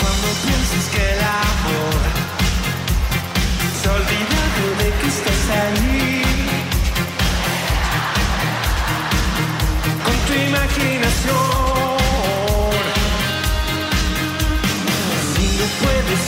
Cuando pienses que el amor se ha olvidado de que estás ahí. Con tu imaginación. Si no puedes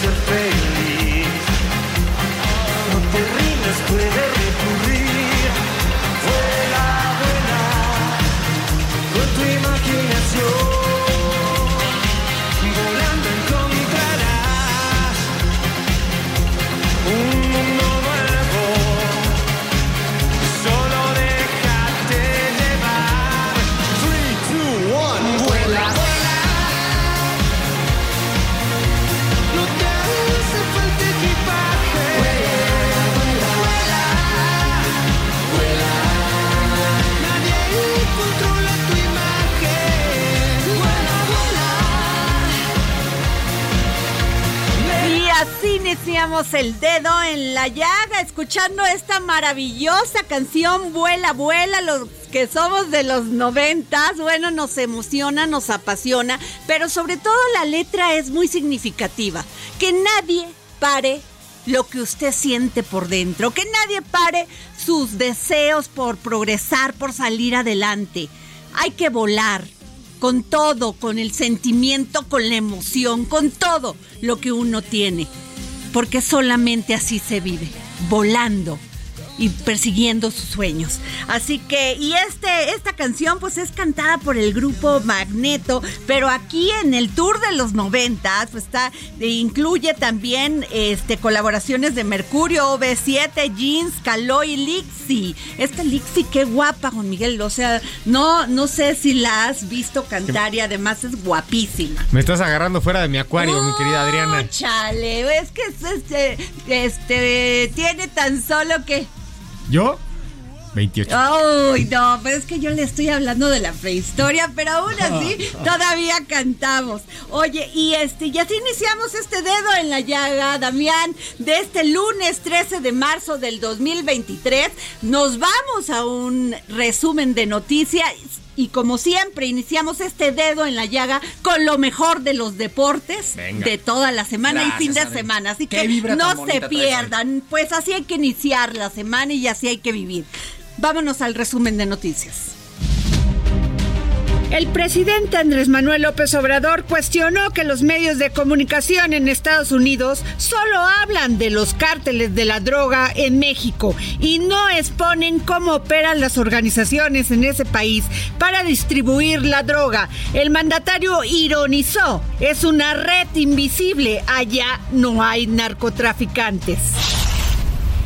el dedo en la llaga, escuchando esta maravillosa canción Vuela, vuela, los que somos de los noventas, bueno, nos emociona, nos apasiona, pero sobre todo la letra es muy significativa. Que nadie pare lo que usted siente por dentro, que nadie pare sus deseos por progresar, por salir adelante. Hay que volar, con todo, con el sentimiento, con la emoción, con todo lo que uno tiene. Porque solamente así se vive, volando y persiguiendo sus sueños. Así que, y este, esta canción pues es cantada por el grupo Magneto, pero aquí en el tour de los 90 pues está, incluye también este, colaboraciones de Mercurio, OV7, Jeans, Caló y Lixi. Esta Lixi, qué guapa, Juan Miguel. O sea, no, no sé si la has visto cantar y además es guapísima. Me estás agarrando fuera de mi acuario, mi querida Adriana. Chale, es que es, este, este, tiene tan solo que ¿Yo? 28. Ay, no, pero es que yo le estoy hablando de la prehistoria, pero aún así todavía cantamos. Oye, y este, ya iniciamos este dedo en la llaga, Damián, de este lunes 13 de marzo del 2023. Nos vamos a un resumen de noticias. Y como siempre, iniciamos este dedo en la llaga con lo mejor de los deportes Venga. de toda la semana y fin de semana. Así Qué que no se pierdan. Pues así hay que iniciar la semana y así hay que vivir. Vámonos al resumen de noticias. El presidente Andrés Manuel López Obrador cuestionó que los medios de comunicación en Estados Unidos solo hablan de los cárteles de la droga en México y no exponen cómo operan las organizaciones en ese país para distribuir la droga. El mandatario ironizó, es una red invisible, allá no hay narcotraficantes.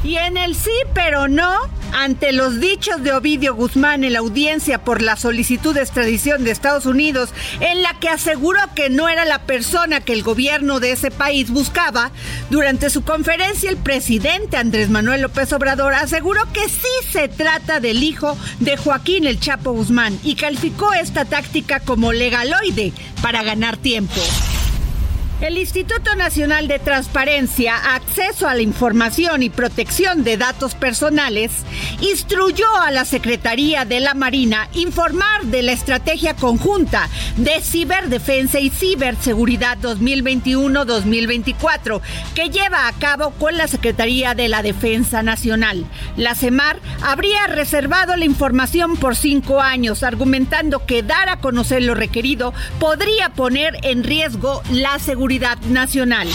Y en el sí, pero no, ante los dichos de Ovidio Guzmán en la audiencia por la solicitud de extradición de Estados Unidos, en la que aseguró que no era la persona que el gobierno de ese país buscaba, durante su conferencia el presidente Andrés Manuel López Obrador aseguró que sí se trata del hijo de Joaquín el Chapo Guzmán y calificó esta táctica como legaloide para ganar tiempo. El Instituto Nacional de Transparencia, Acceso a la Información y Protección de Datos Personales instruyó a la Secretaría de la Marina informar de la estrategia conjunta de ciberdefensa y ciberseguridad 2021-2024 que lleva a cabo con la Secretaría de la Defensa Nacional. La CEMAR habría reservado la información por cinco años, argumentando que dar a conocer lo requerido podría poner en riesgo la seguridad nacional.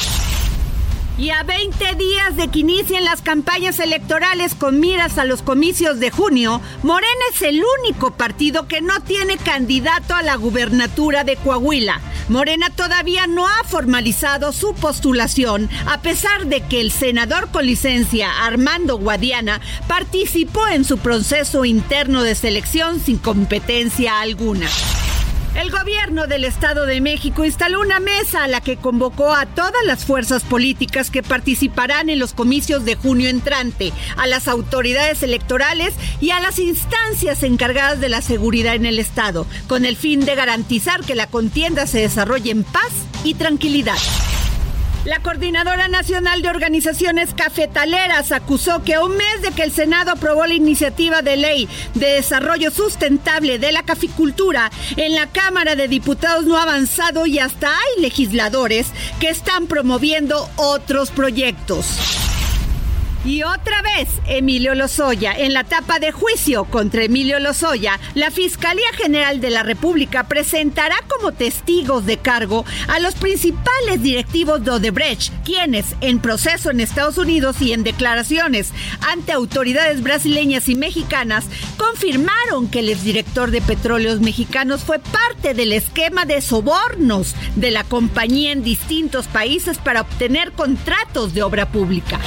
Y a 20 días de que inicien las campañas electorales con miras a los comicios de junio, Morena es el único partido que no tiene candidato a la gubernatura de Coahuila. Morena todavía no ha formalizado su postulación, a pesar de que el senador con licencia Armando Guadiana participó en su proceso interno de selección sin competencia alguna. El gobierno del Estado de México instaló una mesa a la que convocó a todas las fuerzas políticas que participarán en los comicios de junio entrante, a las autoridades electorales y a las instancias encargadas de la seguridad en el Estado, con el fin de garantizar que la contienda se desarrolle en paz y tranquilidad. La Coordinadora Nacional de Organizaciones Cafetaleras acusó que a un mes de que el Senado aprobó la iniciativa de ley de desarrollo sustentable de la caficultura, en la Cámara de Diputados no ha avanzado y hasta hay legisladores que están promoviendo otros proyectos. Y otra vez, Emilio Lozoya. En la etapa de juicio contra Emilio Lozoya, la Fiscalía General de la República presentará como testigos de cargo a los principales directivos de Odebrecht, quienes, en proceso en Estados Unidos y en declaraciones ante autoridades brasileñas y mexicanas, confirmaron que el exdirector de Petróleos Mexicanos fue parte del esquema de sobornos de la compañía en distintos países para obtener contratos de obra pública.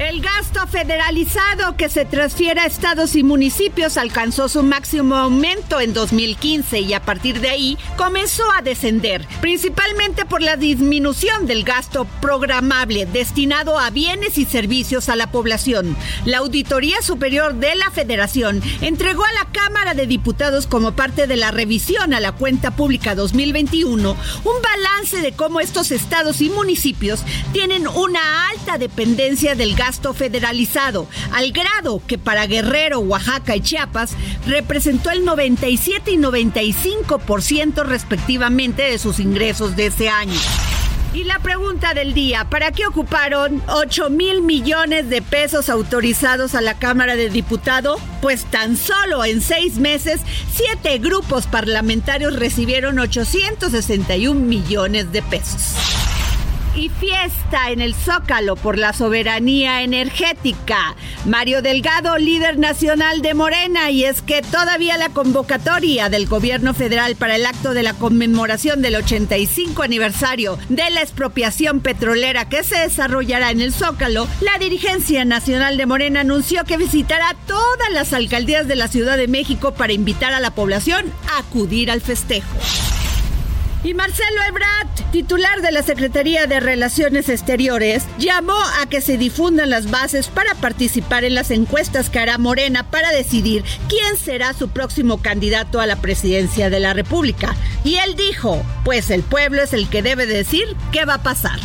El gasto federalizado que se transfiere a estados y municipios alcanzó su máximo aumento en 2015 y a partir de ahí comenzó a descender, principalmente por la disminución del gasto programable destinado a bienes y servicios a la población. La Auditoría Superior de la Federación entregó a la Cámara de Diputados como parte de la revisión a la cuenta pública 2021 un balance de cómo estos estados y municipios tienen una alta dependencia del gasto federalizado, al grado que para Guerrero, Oaxaca y Chiapas representó el 97 y 95% respectivamente de sus ingresos de ese año. Y la pregunta del día, ¿para qué ocuparon 8 mil millones de pesos autorizados a la Cámara de Diputados? Pues tan solo en seis meses, siete grupos parlamentarios recibieron 861 millones de pesos y fiesta en el Zócalo por la soberanía energética. Mario Delgado, líder nacional de Morena, y es que todavía la convocatoria del gobierno federal para el acto de la conmemoración del 85 aniversario de la expropiación petrolera que se desarrollará en el Zócalo, la dirigencia nacional de Morena anunció que visitará todas las alcaldías de la Ciudad de México para invitar a la población a acudir al festejo. Y Marcelo Ebrard, titular de la Secretaría de Relaciones Exteriores, llamó a que se difundan las bases para participar en las encuestas que hará Morena para decidir quién será su próximo candidato a la presidencia de la República. Y él dijo, pues el pueblo es el que debe decir qué va a pasar.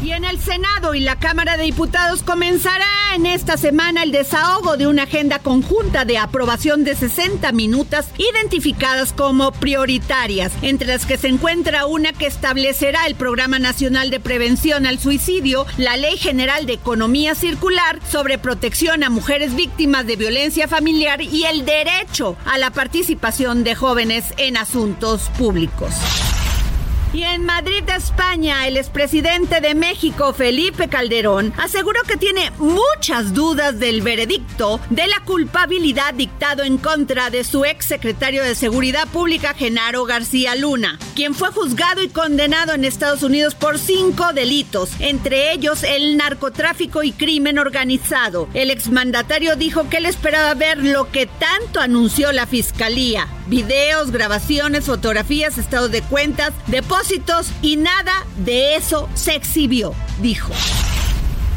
Y en el Senado y la Cámara de Diputados comenzará en esta semana el desahogo de una agenda conjunta de aprobación de 60 minutas identificadas como prioritarias, entre las que se encuentra una que establecerá el Programa Nacional de Prevención al Suicidio, la Ley General de Economía Circular sobre protección a mujeres víctimas de violencia familiar y el derecho a la participación de jóvenes en asuntos públicos. Y en Madrid, España, el expresidente de México, Felipe Calderón, aseguró que tiene muchas dudas del veredicto de la culpabilidad dictado en contra de su ex secretario de Seguridad Pública, Genaro García Luna, quien fue juzgado y condenado en Estados Unidos por cinco delitos, entre ellos el narcotráfico y crimen organizado. El exmandatario dijo que él esperaba ver lo que tanto anunció la fiscalía: videos, grabaciones, fotografías, estados de cuentas, depósitos y nada de eso se exhibió, dijo.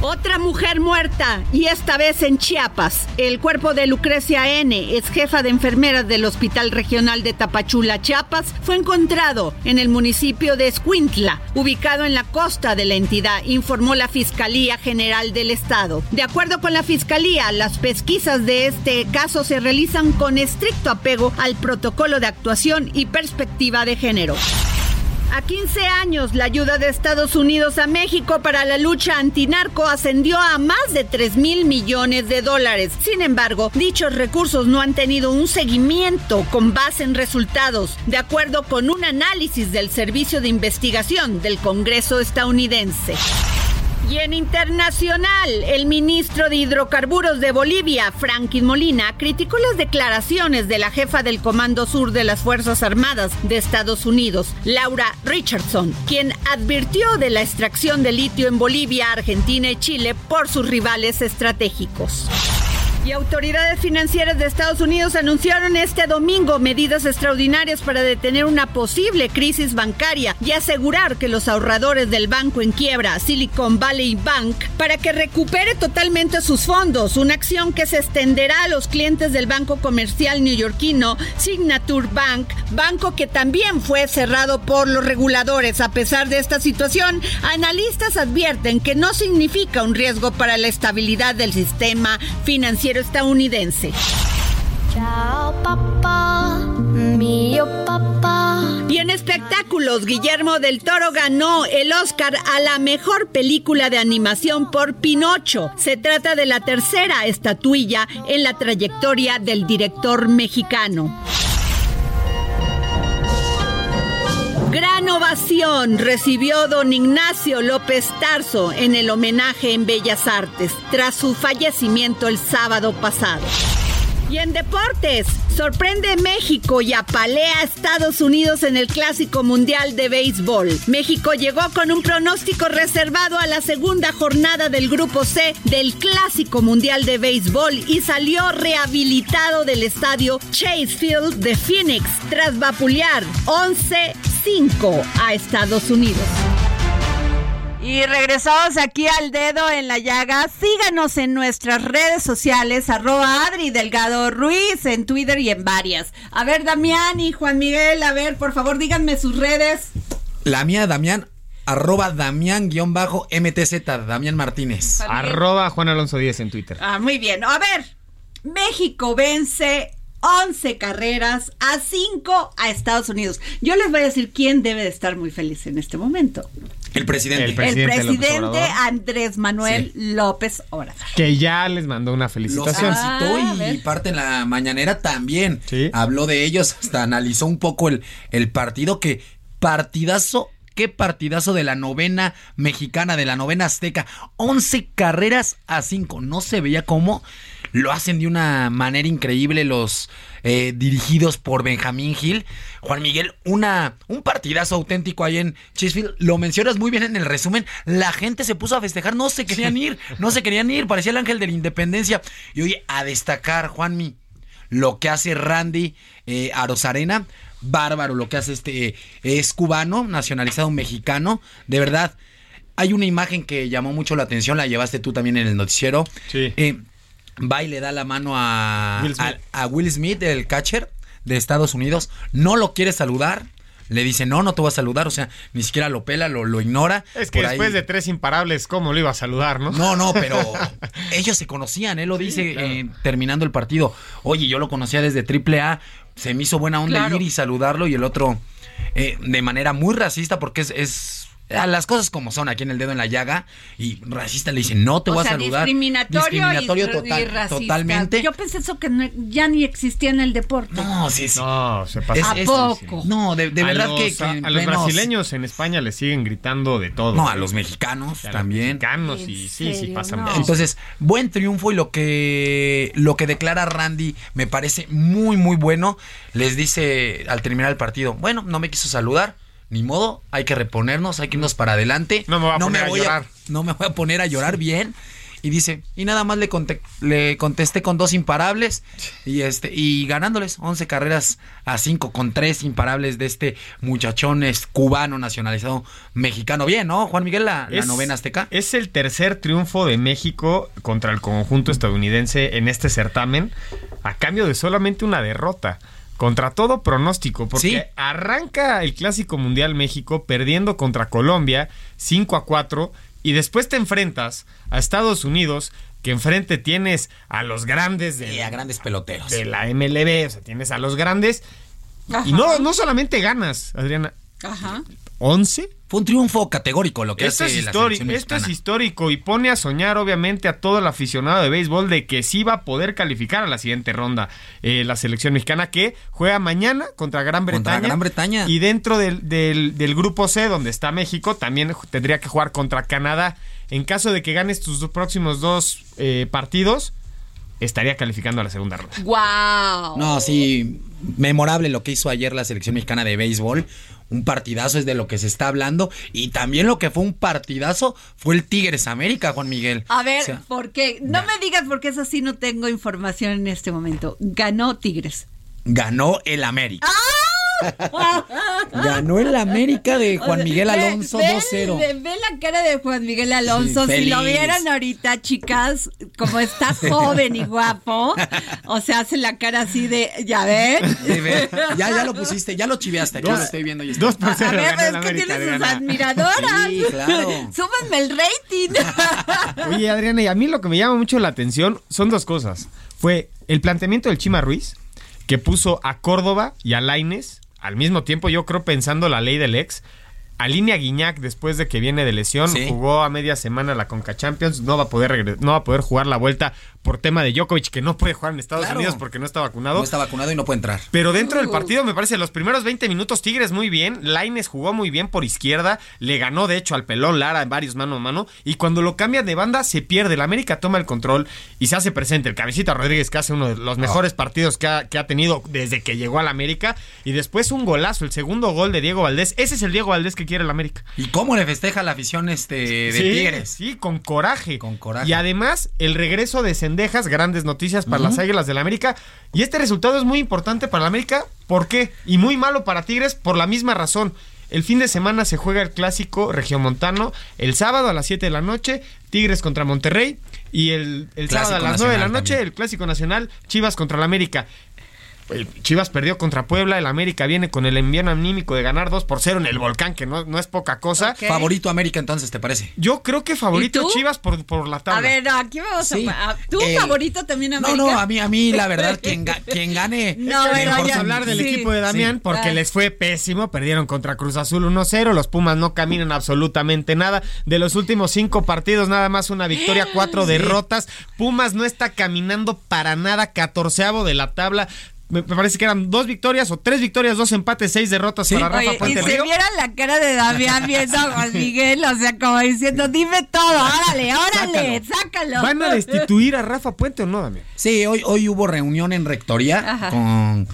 Otra mujer muerta, y esta vez en Chiapas. El cuerpo de Lucrecia N., ex jefa de enfermeras del Hospital Regional de Tapachula, Chiapas, fue encontrado en el municipio de Escuintla, ubicado en la costa de la entidad, informó la Fiscalía General del Estado. De acuerdo con la Fiscalía, las pesquisas de este caso se realizan con estricto apego al protocolo de actuación y perspectiva de género. A 15 años, la ayuda de Estados Unidos a México para la lucha antinarco ascendió a más de 3 mil millones de dólares. Sin embargo, dichos recursos no han tenido un seguimiento con base en resultados, de acuerdo con un análisis del Servicio de Investigación del Congreso estadounidense. Y en internacional, el ministro de Hidrocarburos de Bolivia, Franklin Molina, criticó las declaraciones de la jefa del Comando Sur de las Fuerzas Armadas de Estados Unidos, Laura Richardson, quien advirtió de la extracción de litio en Bolivia, Argentina y Chile por sus rivales estratégicos. Y autoridades financieras de Estados Unidos anunciaron este domingo medidas extraordinarias para detener una posible crisis bancaria y asegurar que los ahorradores del banco en quiebra, Silicon Valley Bank, para que recupere totalmente sus fondos, una acción que se extenderá a los clientes del banco comercial neoyorquino Signature Bank, banco que también fue cerrado por los reguladores. A pesar de esta situación, analistas advierten que no significa un riesgo para la estabilidad del sistema financiero estadounidense. Chao, papá, mío papá. Y en espectáculos, Guillermo del Toro ganó el Oscar a la mejor película de animación por Pinocho. Se trata de la tercera estatuilla en la trayectoria del director mexicano. Gran ovación recibió don Ignacio López Tarso en el homenaje en Bellas Artes tras su fallecimiento el sábado pasado. Y en deportes, sorprende México y apalea a Estados Unidos en el Clásico Mundial de Béisbol. México llegó con un pronóstico reservado a la segunda jornada del Grupo C del Clásico Mundial de Béisbol y salió rehabilitado del estadio Chase Field de Phoenix tras vapulear 11-5 a Estados Unidos. Y regresamos aquí al dedo en la llaga. Síganos en nuestras redes sociales, arroba Adri Delgado Ruiz, en Twitter y en varias. A ver, Damián y Juan Miguel, a ver, por favor, díganme sus redes. La mía, Damián, arroba Damián-MTZ, Damián Martínez. Arroba Juan Alonso 10 en Twitter. Ah, muy bien. A ver, México vence 11 carreras a 5 a Estados Unidos. Yo les voy a decir quién debe de estar muy feliz en este momento. El presidente. El El Presidente López presidente. Andrés Manuel López Obrador. Que ya les mandó una felicitación. felicitó Ah, y parte en la mañanera también. Sí. Habló de ellos, hasta analizó un poco el, el partido que partidazo. Qué partidazo de la novena mexicana, de la novena azteca. 11 carreras a 5. No se veía cómo lo hacen de una manera increíble los eh, dirigidos por Benjamín Gil. Juan Miguel, una, un partidazo auténtico ahí en Chisfield. Lo mencionas muy bien en el resumen. La gente se puso a festejar, no se querían ir, no se querían ir. Parecía el ángel de la independencia. Y oye, a destacar, Juanmi, lo que hace Randy eh, Arozarena, bárbaro lo que hace este, eh, es cubano, nacionalizado mexicano, de verdad. Hay una imagen que llamó mucho la atención, la llevaste tú también en el noticiero. Sí. Eh, va y le da la mano a Will Smith. a- a Will Smith, el catcher de Estados Unidos. No lo quiere saludar. Le dice, no, no te voy a saludar. O sea, ni siquiera lo pela, lo, lo ignora. Es que Por ahí- después de tres imparables, ¿cómo lo iba a saludar, no? no, no, pero ellos se conocían, él lo dice eh, terminando el partido. Oye, yo lo conocía desde AAA, se me hizo buena onda Claro. ir y saludarlo y el otro eh, de manera muy racista porque es, es a las cosas como son aquí en el dedo en la llaga y racista le dice no te o voy sea, a saludar. discriminatorio, Discriminatorio y, total- y racista. totalmente. Yo pensé eso que no- ya ni existía en el deporte. No, sí, sí. No, se pasa. Es- ¿A es- poco? No, de, de A verdad los- que, que a, los brasileños en España le siguen gritando de todo. No, a los mexicanos Y a los también. mexicanos ¿En y sí, sí serio? pasa No. mucho. Entonces, buen triunfo y lo que lo que declara Randy me parece muy muy bueno. Les dice al terminar el partido, bueno, no me quiso saludar, ni modo, hay que reponernos, hay que irnos para adelante. No me voy a poner a llorar. no me voy a poner a llorar bien. y dice, y nada más le, le contesté con dos imparables y este y ganándoles 11 carreras a 5 con tres imparables de este muchachón es cubano nacionalizado mexicano. Bien, ¿no? Juan Miguel, la, novena azteca. Es el tercer triunfo de México contra el conjunto estadounidense en este certamen, a cambio de solamente una derrota. Contra todo pronóstico, porque Sí. arranca el Clásico Mundial México perdiendo contra Colombia 5 a 4 y después te enfrentas a Estados Unidos, que enfrente tienes a los grandes de, Y a grandes peloteros. de la MLB, o sea, tienes a los grandes y no, no solamente ganas, Adriana, Ajá. 11 Fue un triunfo categórico lo que esto hace es, histórico, esto es histórico y pone a soñar obviamente a todo el aficionado de béisbol de que sí va a poder calificar a la siguiente ronda eh, la selección mexicana que juega mañana contra Gran Contra Bretaña. Gran Bretaña. Y dentro del, del- del grupo C donde está México también tendría que jugar contra Canadá. En caso de que ganes tus dos próximos dos eh, partidos, estaría calificando a la segunda ronda. ¡Wow! No, sí, memorable lo que hizo ayer la selección mexicana de béisbol. Un partidazo es de lo que se está hablando. Y también lo que fue un partidazo fue el Tigres América, Juan Miguel. A ver, O sea, ¿por qué? No me digas porque eso sí no tengo información en este momento. Ganó Tigres. ganó el América. ¡Ah! Ganó el América de Juan Miguel Alonso ve- 2-0. Ve, ve la cara de Juan Miguel Alonso. Sí, si lo vieran ahorita, chicas, como está joven y guapo, o sea, hace la cara así de, ¿ya ven? Sí, ve, Ya, ya lo pusiste, ya lo chiveaste. Aquí Dos- lo estoy viendo. y está. dos por A cero ver, ganó el es que América, tiene sus admiradoras. Sí, claro. Súbanme el rating. Oye, Adriana, y a mí lo que me llama mucho la atención son dos cosas. Fue el planteamiento del Chima Ruiz, que puso a Córdoba y a Laines al mismo tiempo, yo creo pensando la ley del ex. Alinea Guiñac después de que viene de lesión, Sí. jugó a media semana la Conca Champions, no va a poder no va a poder jugar la vuelta por tema de Djokovic que no puede jugar en Estados Claro. Unidos porque no está vacunado. No está vacunado y no puede entrar. Pero dentro del partido, me parece, los primeros 20 minutos, Tigres muy bien. Laines jugó muy bien por izquierda. Le ganó, de hecho, al pelón Lara en varios mano a mano. Y cuando lo cambian de banda, se pierde. El América toma el control y se hace presente. El Cabecita Rodríguez, que hace uno de los mejores partidos que ha, que ha tenido desde que llegó al América. Y después un golazo, el segundo gol de Diego Valdés. Ese es el Diego Valdés que quiere el América. ¿Y cómo le festeja la afición este de sí, Tigres? Sí, con coraje. Con coraje. Y además, el regreso de Cendejas, grandes noticias para las Águilas del América. Y este resultado es muy importante para la América. ¿Por qué? Y muy malo para Tigres por la misma razón. El fin de semana se juega el clásico regiomontano. El sábado a las 7 de la noche, Tigres contra Monterrey. Y el, el sábado a las 9 de la noche, también. el clásico nacional, Chivas contra la América. El Chivas perdió contra Puebla, el América viene con el envío anímico de ganar 2 por 0 en el volcán, que no, no es poca cosa. Favorito América entonces, ¿te parece? Yo creo que favorito ¿Y tú? Chivas por, por la tabla. A ver, no, aquí vamos Sí. a... a- ¿Tu El- favorito también, América? No, no, a mí, a mí la verdad, quien, ga- quien gane... No, Es que ya- hablar del sí, equipo de Damián sí. porque les fue pésimo. Perdieron contra Cruz Azul 1-0. Los Pumas no caminan absolutamente nada. De los últimos cinco partidos, nada más una victoria, cuatro derrotas. Pumas no está caminando para nada. Catorceavo de la tabla. Me parece que eran dos victorias o tres victorias, dos empates, seis derrotas Sí. para Rafa Oye, y Puente si Río. vieran la cara de Damián viendo a Juan Miguel, o sea, como diciendo, dime todo, órale, órale, sácalo. ¿Van a destituir a Rafa Puente o no, Damián? Sí, hoy, hoy hubo reunión en rectoría Ajá. con,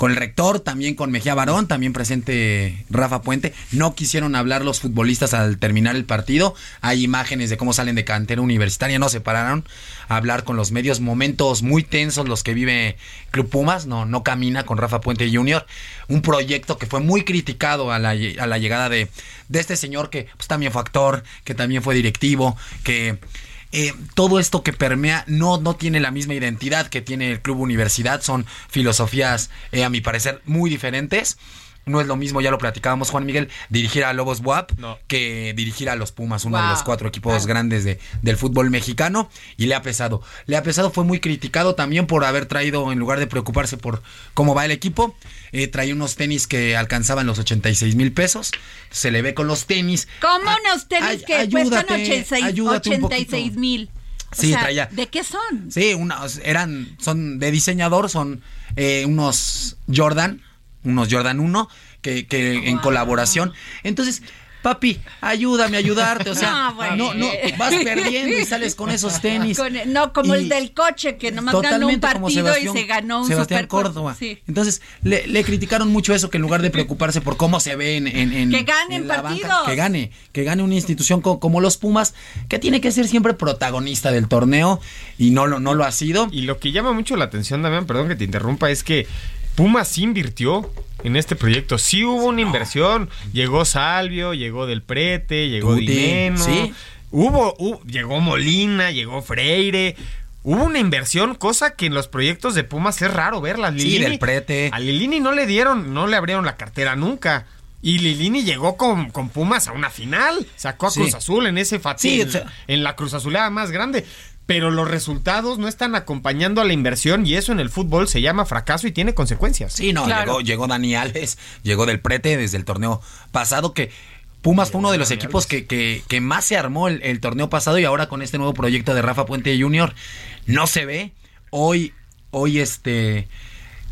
con el rector, también con Mejía Barón, también presente Rafa Puente. No quisieron hablar los futbolistas al terminar el partido. Hay imágenes de cómo salen de cantera universitaria, no se pararon a hablar con los medios. Momentos muy tensos los que vive Club Pumas, no, no camina con Rafa Puente Jr. Un proyecto que fue muy criticado a la, llegada de, de este señor que pues, también fue actor, que también fue directivo, que eh, todo esto que permea no, no tiene la misma identidad que tiene el Club Universidad, son filosofías, eh, a mi parecer, muy diferentes. No es lo mismo, ya lo platicábamos, Juan Miguel, dirigir a Lobos WAP No. que dirigir a los Pumas, uno de los cuatro equipos grandes de, del fútbol mexicano, y le ha pesado. Le ha pesado, fue muy criticado también por haber traído, en lugar de preocuparse por cómo va el equipo, eh, traía unos tenis que alcanzaban los 86 mil pesos. Se le ve con los tenis. ¿Cómo Ah, unos tenis ay- que cuestan ayúdate, 86 ayúdate un poquito. 86 mil? Sí, traía- ¿De qué son? Sí, unos eran, son de diseñador, son eh, unos Jordan, unos Jordan 1, que, que en colaboración. Entonces, papi, ayúdame a ayudarte. O sea, No, bueno. no, no, vas perdiendo y sales con esos tenis. Con- no, como Y- el del coche, que nomás ganó un partido y se ganó un Sebastián super Córdoba. Sí. Entonces, le, le criticaron mucho eso, que en lugar de preocuparse por cómo se ve en... en- en- Que ganen en la banca, que gane, que gane una institución co- como, los Pumas, que tiene que ser siempre protagonista del torneo y no lo, no lo ha sido. Y lo que llama mucho la atención, Damián, perdón que te interrumpa, es que Pumas sí invirtió en este proyecto. Sí hubo una inversión. Llegó Salvio, llegó Del Prete, llegó Tuti, Dineno. sí. Hubo, hu- llegó Molina, llegó Freire. Hubo una inversión, cosa que en los proyectos de Pumas es raro verla. Sí, Del Prete. A Lilini no le dieron, no le abrieron la cartera nunca. Y Lilini llegó con, con Pumas a una final. Sacó a Sí. Cruz Azul en ese Sí, fatídico o sea- en la Cruz Azulada más grande. Pero los resultados no están acompañando a la inversión y eso en el fútbol se llama fracaso y tiene consecuencias. Sí, no, Claro. llegó, llegó Dani Alves, llegó del Prete desde el torneo pasado, que Pumas fue uno de los equipos que, que, que más se armó el, el torneo pasado y ahora con este nuevo proyecto de Rafa Puente Jr. no se ve. Hoy, hoy este,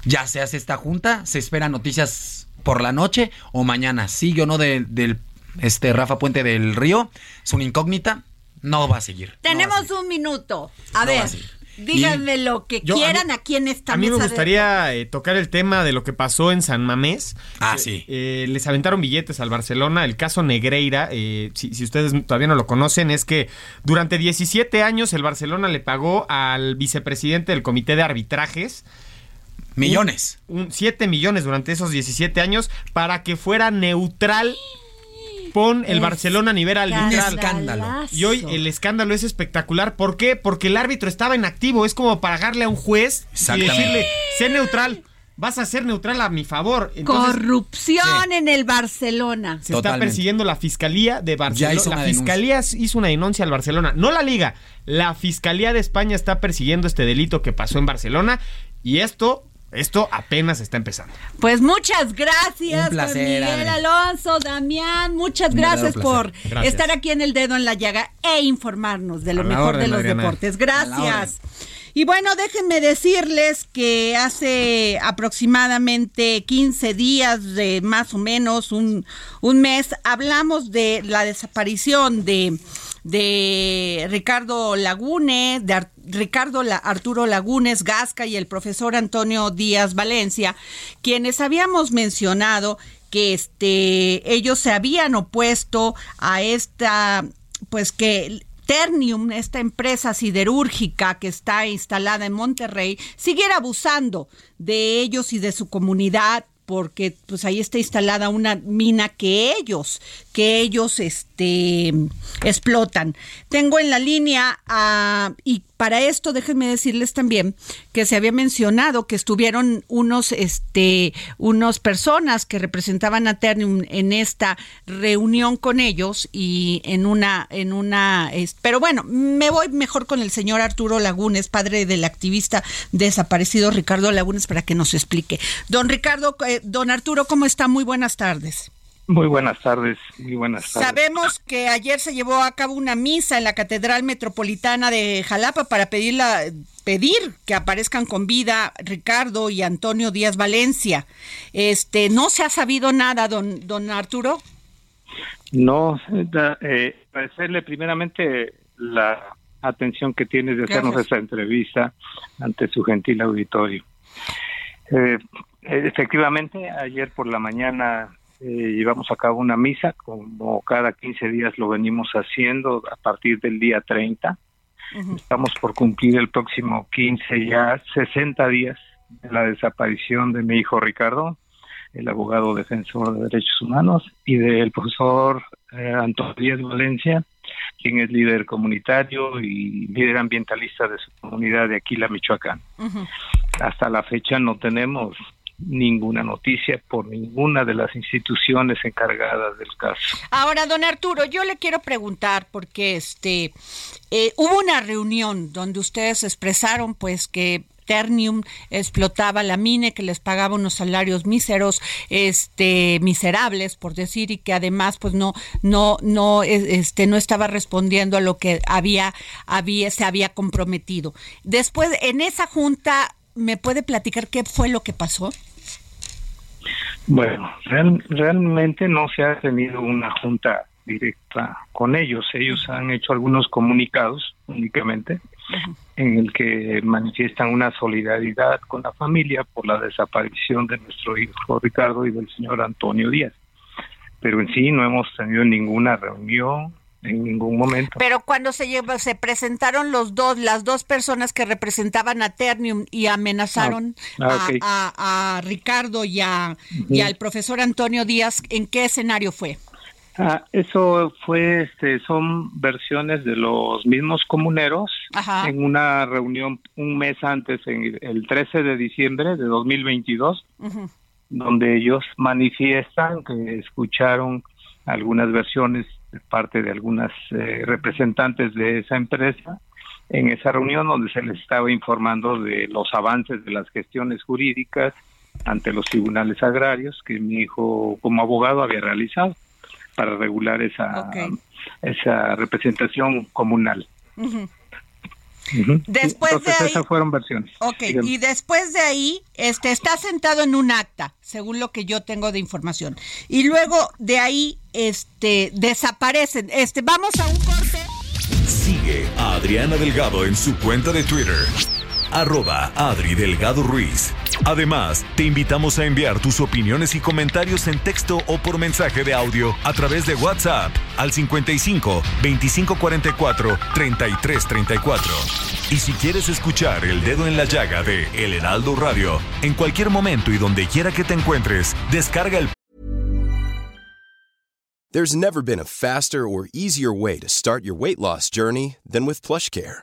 ya se hace esta junta, se esperan noticias por la noche o mañana. Sigue o no de- del este Rafa Puente del Río, es una incógnita, no va a seguir. no va a Tenemos seguir. un minuto. A No va a ver, díganme Y lo que yo- quieran mí- aquí en esta A mí me mesa de- gustaría eh, tocar el tema de lo que pasó en San Mamés. Ah, Eh, sí. eh, les aventaron billetes al Barcelona. El caso Negreira, eh, si, si ustedes todavía no lo conocen, es que durante 17 años el Barcelona le pagó al vicepresidente del comité de arbitrajes Millones. un 7 millones durante esos 17 años para que fuera neutral. Pon el Es Barcelona a nivel arbitral. escándalo. Y hoy el escándalo es espectacular. ¿Por qué? Porque el árbitro estaba inactivo. Es como pagarle a un juez y decirle, sé neutral. Vas a ser neutral a mi favor. Entonces, Corrupción en el Barcelona. se está persiguiendo la Fiscalía de Ya Barcelona. hizo La una Fiscalía hizo una denuncia al Barcelona. No la Liga. La Fiscalía de España está persiguiendo este delito que pasó en Barcelona. Y esto, esto apenas está empezando. Pues muchas gracias, Un placer, Miguel Adri. Alonso, Damián, muchas gracias por. Gracias. estar aquí en el dedo en la llaga e informarnos de lo mejor orden, de los Adriana. deportes. Gracias. Y bueno, déjenme decirles que hace aproximadamente 15 días, de más o menos un, un mes, hablamos de la desaparición de, de Ricardo Lagune, de Ar- Ricardo Arturo Lagunes Gasca y el profesor Antonio Díaz Valencia, quienes habíamos mencionado que este ellos se habían opuesto a esta pues que Ternium, esta empresa siderúrgica que está instalada en Monterrey, siguiera abusando de ellos y de su comunidad porque pues ahí está instalada una mina que ellos que ellos este explotan. Tengo en la línea a y para esto déjenme decirles también que se había mencionado que estuvieron unos este unos personas que representaban a Ternium en esta reunión con ellos y en una en una pero bueno, me voy mejor con el señor Arturo Lagunes, padre del activista desaparecido Ricardo Lagunes para que nos explique. Don Ricardo, eh, don Arturo, ¿cómo está? Muy buenas tardes. Muy buenas tardes, muy buenas tardes. Sabemos que ayer se llevó a cabo una misa en la Catedral Metropolitana de Jalapa para pedir, la- pedir que aparezcan con vida Ricardo y Antonio Díaz Valencia. Este, ¿no se ha sabido nada, don, don Arturo? No, eh, agradecerle primeramente la atención que tiene de hacernos Gracias. esta entrevista ante su gentil auditorio. Eh, efectivamente, ayer por la mañana eh, llevamos a cabo una misa, como cada 15 días lo venimos haciendo a partir del día 30. Estamos por cumplir el próximo 15 ya 60 días de la desaparición de mi hijo Ricardo, el abogado defensor de derechos humanos, y del profesor eh, Antonio Díaz Valencia, quien es líder comunitario y líder ambientalista de su comunidad de Aquila, Michoacán. Hasta la fecha no tenemos ninguna noticia por ninguna de las instituciones encargadas del caso. Ahora, don Arturo, yo le quiero preguntar porque este eh, hubo una reunión donde ustedes expresaron pues que Ternium explotaba la mina, que les pagaba unos salarios míseros, este miserables por decir y que además pues no no no eh, este no estaba respondiendo a lo que había había se había comprometido. Después en esa junta me puede platicar qué fue lo que pasó? Bueno, real- realmente no se ha tenido una junta directa con ellos. Ellos han hecho algunos comunicados únicamente en el que manifiestan una solidaridad con la familia por la desaparición de nuestro hijo Ricardo y del señor Antonio Díaz. Pero en sí no hemos tenido ninguna reunión en ningún momento. Pero cuando se lleva- se presentaron los dos, las dos personas que representaban a Ternium y amenazaron Ah, ah, a, ok. a- a Ricardo y, a- y al profesor Antonio Díaz, ¿en qué escenario fue? Ah, eso fue, este, son versiones de los mismos comuneros Ajá. en una reunión un mes antes, en el 13 de diciembre de 2022, Ujú. donde ellos manifiestan que escucharon algunas versiones parte de algunas eh, representantes de esa empresa en esa reunión donde se les estaba informando de los avances de las gestiones jurídicas ante los tribunales agrarios que mi hijo como abogado había realizado para regular esa esa representación comunal. Después Entonces de ahí- esas fueron versiones. Ok, Dígame. y después de ahí, este, está sentado en un acta, según lo que yo tengo de información. Y luego de ahí, este, desaparecen. Este, vamos a un corte. Sigue a Adriana Delgado en su cuenta de Twitter. Arroba Adri Delgado Ruiz. Además, te invitamos a enviar tus opiniones y comentarios en texto o por mensaje de audio a través de WhatsApp al 55 2544 3334. Y si quieres escuchar El Dedo en la Llaga de El Heraldo Radio, en cualquier momento y donde quiera que te encuentres, descarga el There's never been a faster or easier way to start your weight loss journey than with PlushCare.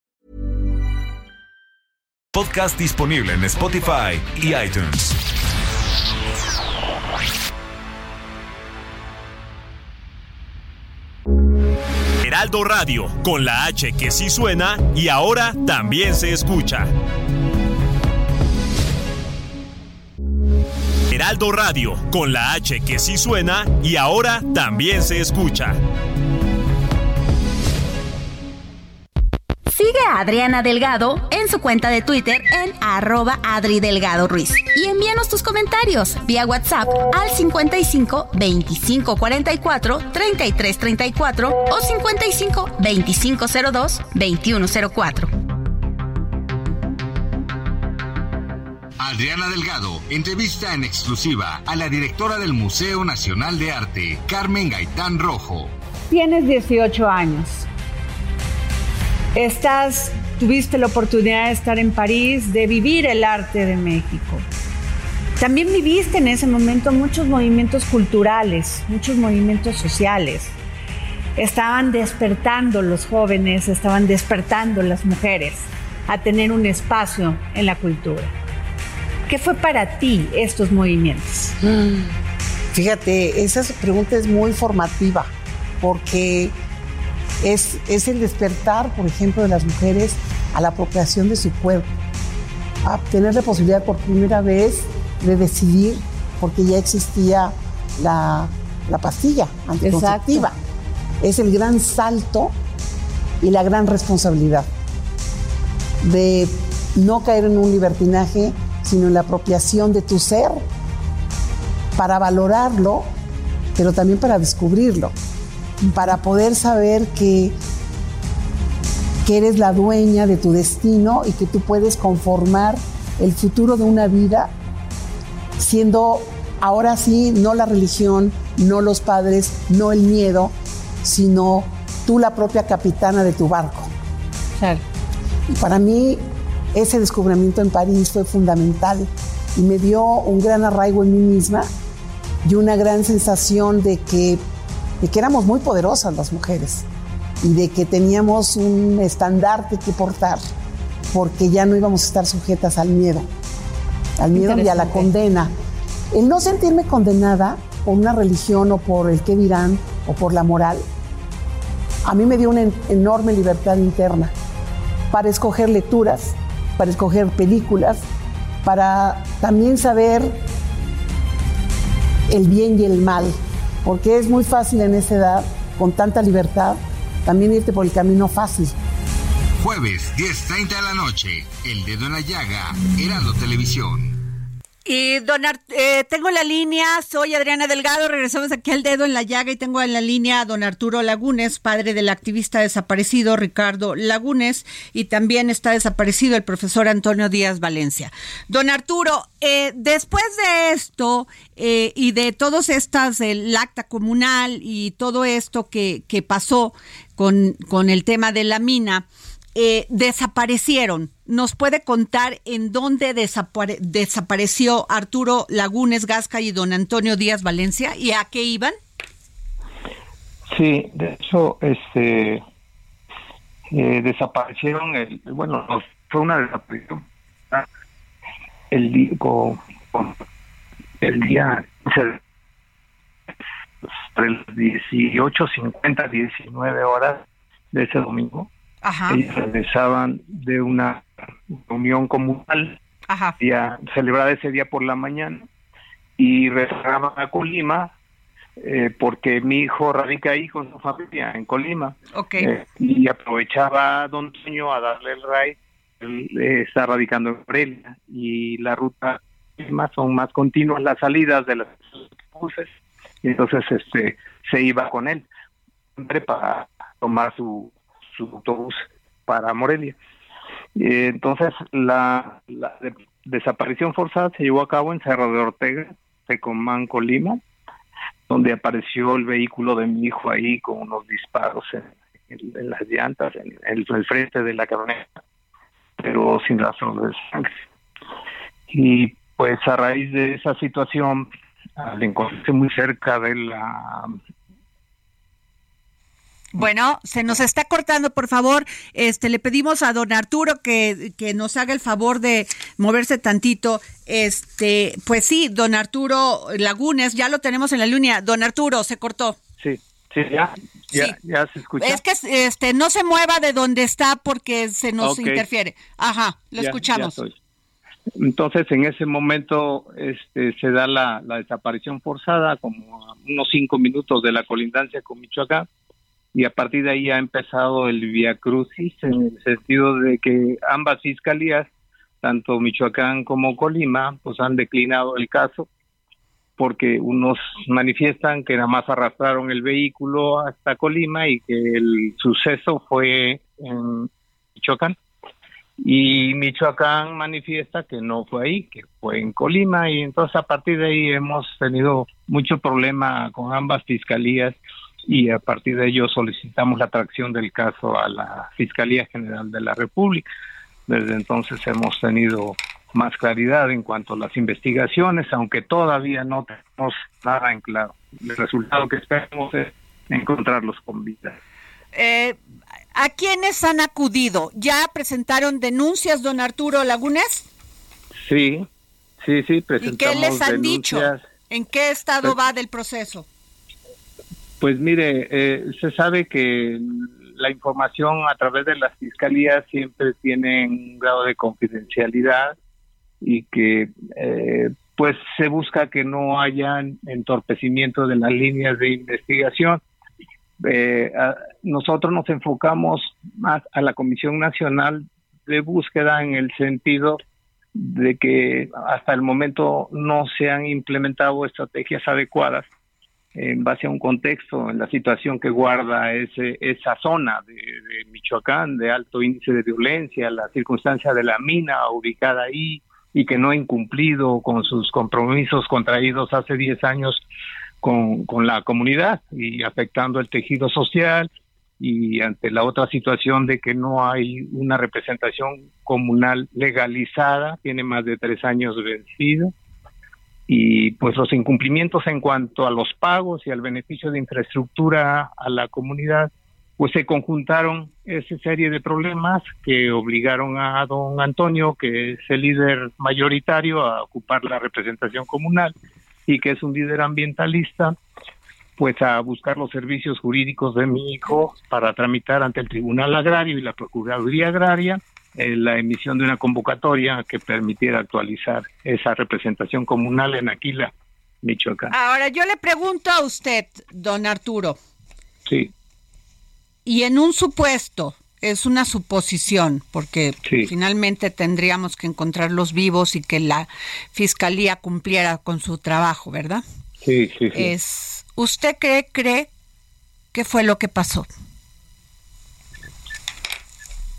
Podcast disponible en Spotify y iTunes. Heraldo Radio, con la H que sí suena y ahora también se escucha. Heraldo Radio, con la H que sí suena y ahora también se escucha. Sigue a Adriana Delgado en su cuenta de Twitter en arroba Adri Delgado Ruiz. Y envíanos tus comentarios vía WhatsApp al 55 25 44 33 34 o 55 25 02 21 04. Adriana Delgado entrevista en exclusiva a la directora del Museo Nacional de Arte, Carmen Gaitán Rojo. Tienes 18 años. Estás, tuviste la oportunidad de estar en París, de vivir el arte de México. También viviste en ese momento muchos movimientos culturales, muchos movimientos sociales. Estaban despertando los jóvenes, estaban despertando las mujeres a tener un espacio en la cultura. ¿Qué fue para ti estos movimientos? Mm, Fíjate, esa pregunta es muy formativa porque es, es el despertar, por ejemplo, de las mujeres a la apropiación de su cuerpo, a tener la posibilidad por primera vez de decidir, porque ya existía la, la pastilla anticonceptiva. Es el gran salto y la gran responsabilidad de no caer en un libertinaje, sino en la apropiación de tu ser para valorarlo, pero también para descubrirlo, para poder saber que, que eres la dueña de tu destino y que tú puedes conformar el futuro de una vida siendo ahora sí no la religión, no los padres, no el miedo, sino tú la propia capitana de tu barco. Y para mí ese descubrimiento en París fue fundamental y me dio un gran arraigo en mí misma y una gran sensación de que, de que éramos muy poderosas las mujeres y de que teníamos un estandarte que portar porque ya no íbamos a estar sujetas al miedo, al miedo y a la condena. El no sentirme condenada por una religión o por el qué dirán o por la moral a mí me dio una enorme libertad interna para escoger lecturas, para escoger películas, para también saber el bien y el mal, porque es muy fácil en esa edad, con tanta libertad, también irte por el camino fácil. Jueves, 10.30 de la noche, El Dedo en la Llaga, Heraldo Televisión. Y don eh, tengo la línea, soy Adriana Delgado, regresamos aquí al dedo en la llaga y tengo en la línea a don Arturo Lagunes, padre del activista desaparecido Ricardo Lagunes, y también está desaparecido el profesor Antonio Díaz Valencia. Don Arturo, eh, después de esto eh, y de todos estas, el acta comunal y todo esto que, que pasó con, con el tema de la mina, eh, desaparecieron. ¿Nos puede contar en dónde desapareció Arturo Lagunes Gasca y don Antonio Díaz Valencia y a qué iban? Sí, de hecho, este eh, desaparecieron, el, bueno, fue una desaparición el día, el día entre las 18.50, 19 horas de ese domingo ellos regresaban de una reunión comunal. Ya celebrada ese día por la mañana y regresaban a Colima eh, porque mi hijo radica ahí con su familia en Colima. Eh, y aprovechaba a Don Toño a darle el RAI él eh, está radicando en Morelia y la ruta son más continuas las salidas de las buses y entonces este se iba con él. Para tomar su su autobús para Morelia. entonces, la, desaparición forzada se llevó a cabo en Cerro de Ortega, Tecomán, Colima, donde apareció el vehículo de mi hijo ahí con unos disparos en, las llantas, en el, frente de la camioneta, pero sin razón de sangre. Y pues a raíz de esa situación, al encontrarse muy cerca de la bueno, se nos está cortando, por favor. Este, le pedimos a don Arturo que, nos haga el favor de moverse tantito. Este, pues sí, don Arturo Lagunes, ya lo tenemos en la línea. Don Arturo, se cortó. Sí, sí, ya, ya, se escucha. Es que este, no se mueva de donde está porque se nos interfiere. Ajá, lo escuchamos. Entonces, en ese momento este, se da la, la desaparición forzada, como a unos cinco minutos de la colindancia con Michoacán y a partir de ahí ha empezado el Via Crucis en el sentido de que ambas fiscalías, tanto Michoacán como Colima, pues han declinado el caso porque unos manifiestan que nada más arrastraron el vehículo hasta Colima y que el suceso fue en Michoacán. Y Michoacán manifiesta que no fue ahí, que fue en Colima y entonces a partir de ahí hemos tenido mucho problema con ambas fiscalías y a partir de ello solicitamos la atracción del caso a la Fiscalía General de la República. Desde entonces hemos tenido más claridad en cuanto a las investigaciones, aunque todavía no tenemos nada en claro. El resultado que esperamos es encontrarlos con vida. Eh, ¿A quiénes han acudido? ¿Ya presentaron denuncias, don Arturo Lagunes? Sí, sí, sí, presentamos ¿Y qué les han dicho? ¿En qué estado pues va del proceso? Pues mire, eh, se sabe que la información a través de las fiscalías siempre tiene un grado de confidencialidad y que eh, pues se busca que no haya entorpecimiento de las líneas de investigación. Eh, nosotros nos enfocamos más a la Comisión Nacional de Búsqueda en el sentido de que hasta el momento no se han implementado estrategias adecuadas en base a un contexto, en la situación que guarda ese, esa zona de, Michoacán de alto índice de violencia, la circunstancia de la mina ubicada ahí y que no ha incumplido con sus compromisos contraídos hace 10 años con, con la comunidad y afectando el tejido social y ante la otra situación de que no hay una representación comunal legalizada, tiene más de tres años vencido y pues los incumplimientos en cuanto a los pagos y al beneficio de infraestructura a la comunidad, pues se conjuntaron esa serie de problemas que obligaron a don Antonio, que es el líder mayoritario, a ocupar la representación comunal y que es un líder ambientalista, pues a buscar los servicios jurídicos de mi hijo para tramitar ante el Tribunal Agrario y la Procuraduría Agraria eh, la emisión de una convocatoria que permitiera actualizar esa representación comunal en Aquila, Michoacán. Ahora yo le pregunto a usted, don Arturo. Sí. Y en un supuesto, es una suposición, porque finalmente tendríamos que encontrarlos vivos y que la fiscalía cumpliera con su trabajo, ¿verdad? Sí, sí, sí. Es, ¿Usted cree, cree que fue lo que pasó?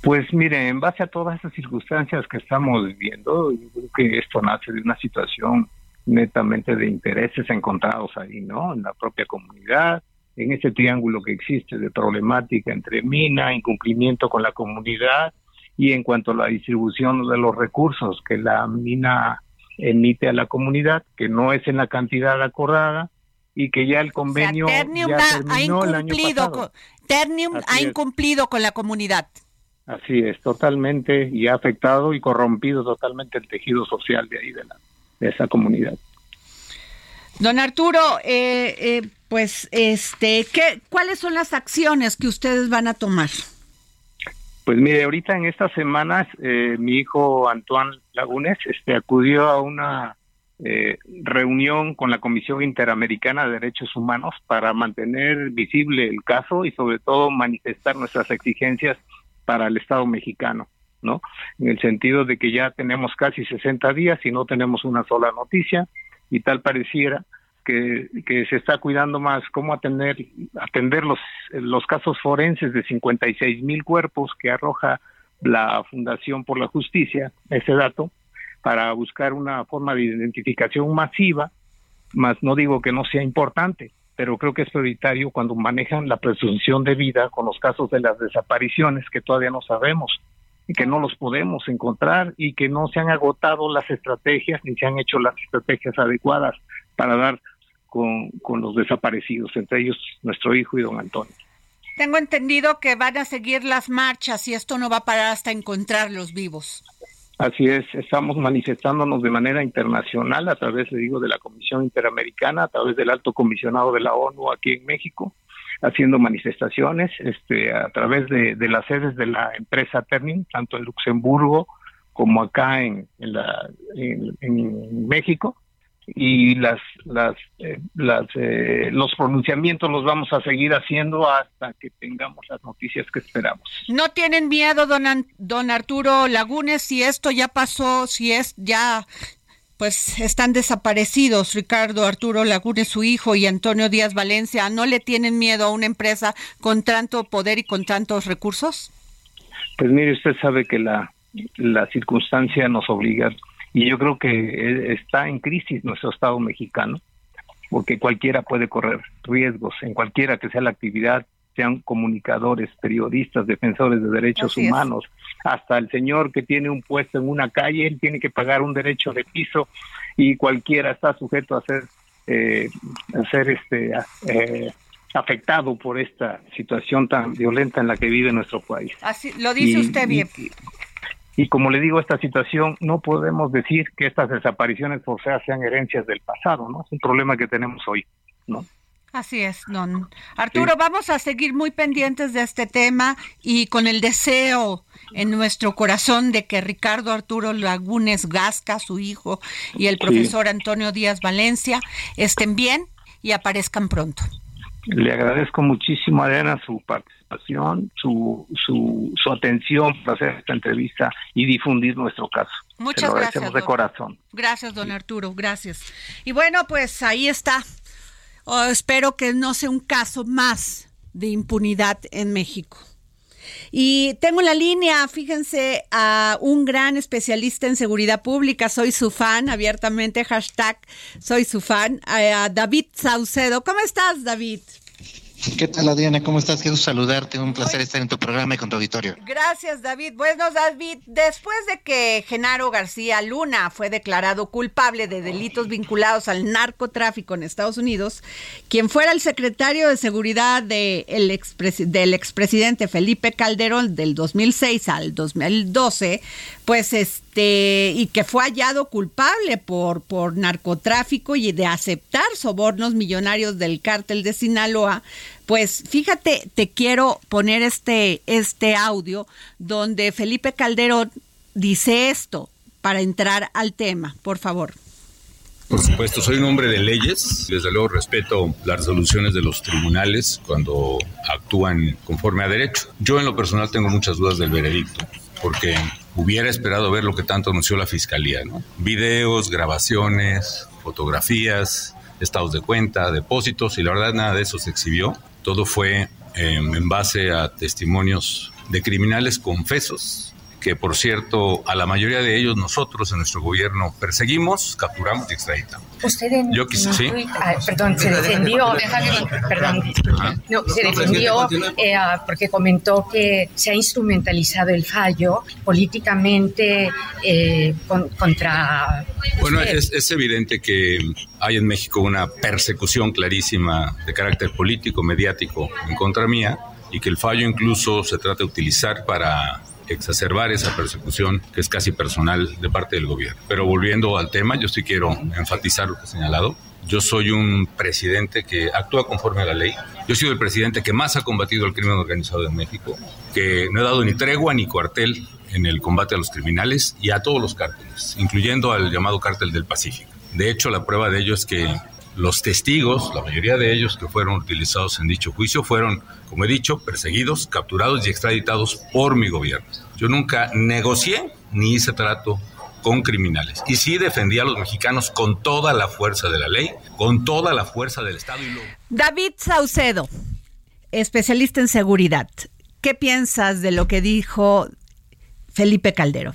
Pues mire, en base a todas esas circunstancias que estamos viviendo, yo creo que esto nace de una situación netamente de intereses encontrados ahí, ¿no? En la propia comunidad, en ese triángulo que existe de problemática entre mina, incumplimiento con la comunidad y en cuanto a la distribución de los recursos que la mina emite a la comunidad, que no es en la cantidad acordada y que ya el convenio ya terminó el año pasado. Ternium ha incumplido con la comunidad. Así es, totalmente, y ha afectado y corrompido totalmente el tejido social de ahí, de, la, de esa comunidad. Don Arturo, eh, eh, pues, este, ¿qué, ¿cuáles son las acciones que ustedes van a tomar? Pues mire, ahorita en estas semanas eh, mi hijo Antoine Lagunes este, acudió a una reunión con la Comisión Interamericana de Derechos Humanos para mantener visible el caso y sobre todo manifestar nuestras exigencias para el Estado mexicano, ¿no? En el sentido de que ya tenemos casi 60 días y no tenemos una sola noticia y tal pareciera que, se está cuidando más cómo atender, atender los, los casos forenses de 56 mil cuerpos que arroja la Fundación por la Justicia, ese dato, para buscar una forma de identificación masiva, más no digo que no sea importante, pero creo que es prioritario cuando manejan la presunción de vida con los casos de las desapariciones que todavía no sabemos y que no los podemos encontrar y que no se han agotado las estrategias ni se han hecho las estrategias adecuadas para dar con, con los desaparecidos, entre ellos nuestro hijo y don Antonio. Tengo entendido que van a seguir las marchas y esto no va a parar hasta encontrarlos vivos. Así es, estamos manifestándonos de manera internacional a través, le digo, de la Comisión Interamericana, a través del Alto Comisionado de la ONU aquí en México, haciendo manifestaciones, este, a través de, las sedes de la empresa Terning, tanto en Luxemburgo como acá en, la, en México, y las las eh, las eh, los pronunciamientos los vamos a seguir haciendo hasta que tengamos las noticias que esperamos. No tienen miedo, don don Arturo Lagunes, si esto ya pasó, si es ya pues están desaparecidos Ricardo Arturo Lagunes, su hijo, y Antonio Díaz Valencia, ¿no le tienen miedo a una empresa con tanto poder y con tantos recursos? Pues mire, usted sabe que la la circunstancia nos obliga y yo creo que e, está en crisis nuestro Estado mexicano, porque cualquiera puede correr riesgos en cualquiera que sea la actividad, sean comunicadores, periodistas, defensores de derechos humanos, hasta el señor que tiene un puesto en una calle, él tiene que pagar un derecho de piso y cualquiera está sujeto a ser, eh, a ser este, eh, afectado por esta situación tan violenta en la que vive nuestro país. Así lo dice usted bien. Y como le digo, esta situación no podemos decir que estas desapariciones forzadas sean herencias del pasado, ¿no? Es un problema que tenemos hoy, ¿no? Así es, don Arturo. Vamos a seguir muy pendientes de este tema y con el deseo en nuestro corazón de que Ricardo Arturo Lagunes Gasca, su hijo, y el profesor Antonio Díaz Valencia estén bien y aparezcan pronto. Le agradezco muchísimo, Adriana, su participación su, su, su atención para hacer esta entrevista y difundir nuestro caso. Muchas gracias. de corazón. Gracias, don Arturo, gracias. Y bueno, pues ahí está. Oh, espero que no sea un caso más de impunidad en México. Y tengo en la línea, fíjense, a un gran especialista en seguridad pública, soy su fan, abiertamente, hashtag soy su fan, a David Saucedo. ¿Cómo estás, David? ¿Qué tal, Adriana? ¿Cómo estás? Quiero saludarte. Un placer estar en tu programa y con tu auditorio. Gracias, David. Bueno, David, después de que Genaro García Luna fue declarado culpable de delitos vinculados al narcotráfico en Estados Unidos, quien fuera el secretario de seguridad de el del expresidente Felipe Calderón del 2006 al 2012 pues este, y que fue hallado culpable por, por narcotráfico y de aceptar sobornos millonarios del cártel de Sinaloa, pues fíjate, te quiero poner este, este audio donde Felipe Calderón dice esto para entrar al tema, por favor. Por supuesto, soy un hombre de leyes. Desde luego respeto las resoluciones de los tribunales cuando actúan conforme a derecho. Yo en lo personal tengo muchas dudas del veredicto, porque hubiera esperado ver lo que tanto anunció la fiscalía, ¿no? Videos, grabaciones, fotografías, estados de cuenta, depósitos, y la verdad nada de eso se exhibió. Todo fue eh, en base a testimonios de criminales confesos que por cierto a la mayoría de ellos nosotros en nuestro gobierno perseguimos, capturamos y extraditamos. Usted en Yo quise, sí. ah, perdón, se defendió, perdón, no, se defendió eh, ah, porque comentó que se ha instrumentalizado el fallo políticamente eh, con- contra. Bueno, es, es evidente que hay en México una persecución clarísima de carácter político, mediático en contra mía y que el fallo incluso se trata de utilizar para exacerbar esa persecución que es casi personal de parte del gobierno. Pero volviendo al tema, yo sí quiero enfatizar lo que he señalado. Yo soy un presidente que actúa conforme a la ley. Yo he sido el presidente que más ha combatido el crimen organizado en México, que no he dado ni tregua ni cuartel en el combate a los criminales y a todos los cárteles, incluyendo al llamado cártel del Pacífico. De hecho, la prueba de ello es que los testigos, la mayoría de ellos que fueron utilizados en dicho juicio, fueron, como he dicho, perseguidos, capturados y extraditados por mi gobierno. Yo nunca negocié ni hice trato con criminales. Y sí defendí a los mexicanos con toda la fuerza de la ley, con toda la fuerza del Estado y lo David Saucedo, especialista en seguridad. ¿Qué piensas de lo que dijo Felipe Calderón?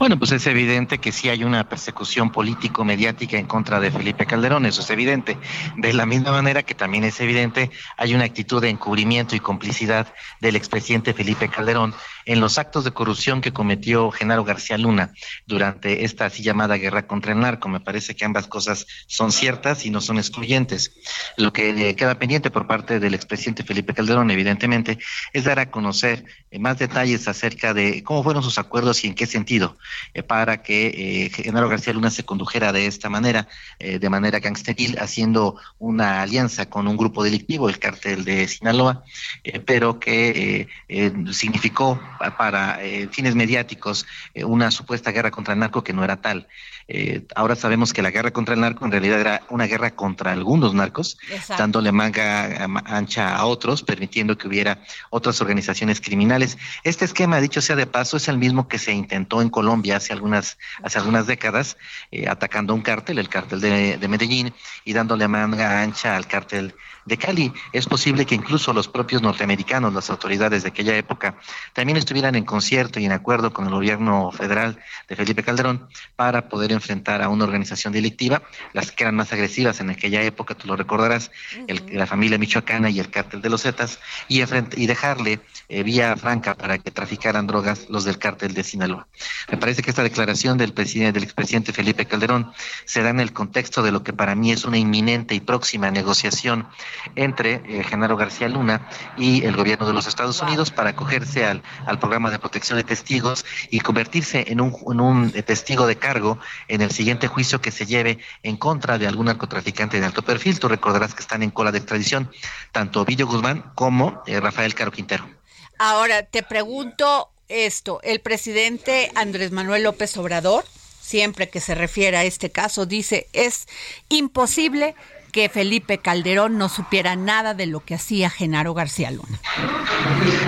Bueno, pues es evidente que sí hay una persecución político-mediática en contra de Felipe Calderón, eso es evidente. De la misma manera que también es evidente, hay una actitud de encubrimiento y complicidad del expresidente Felipe Calderón en los actos de corrupción que cometió Genaro García Luna durante esta así llamada guerra contra el narco. Me parece que ambas cosas son ciertas y no son excluyentes. Lo que eh, queda pendiente por parte del expresidente Felipe Calderón, evidentemente, es dar a conocer eh, más detalles acerca de cómo fueron sus acuerdos y en qué sentido, eh, para que eh, Genaro García Luna se condujera de esta manera, eh, de manera gangsteril, haciendo una alianza con un grupo delictivo, el cártel de Sinaloa, eh, pero que significó pa- para fines mediáticos una supuesta guerra contra el narco que no era tal. Eh, ahora sabemos que la guerra contra el narco en realidad era una guerra contra algunos narcos, Exacto. dándole manga ancha a otros, permitiendo que hubiera otras organizaciones criminales. Este esquema, dicho sea de paso, es el mismo que se intentó en Colombia hace algunas, hace algunas décadas, eh, atacando a un cártel, el cártel de, de Medellín, y dándole manga ancha al cártel de Cali. Es posible que incluso los propios norteamericanos, las autoridades de aquella época, también estuvieran en concierto y en acuerdo con el gobierno federal de Felipe Calderón para poder enfrentar a una organización delictiva, las que eran más agresivas en aquella época, tú lo recordarás, el- la familia michoacana y el cártel de los Zetas, y, dejarle eh, vía franca para que traficaran drogas los del cártel de Sinaloa. Me parece que esta declaración del presidente, del expresidente Felipe Calderón se da en el contexto de lo que para mí es una inminente y próxima negociación entre eh, Genaro García Luna y el gobierno de los Estados Unidos para acogerse al, al programa de protección de testigos y convertirse en un, en un eh, testigo de cargo en el siguiente juicio que se lleve en contra de algún narcotraficante de alto perfil. Tú recordarás que están en cola de extradición tanto Ovidio Guzmán como eh, Rafael Caro Quintero. Ahora, te pregunto esto, el presidente Andrés Manuel López Obrador, siempre que se refiere a este caso, dice, es imposible que Felipe Calderón no supiera nada de lo que hacía Genaro García Luna.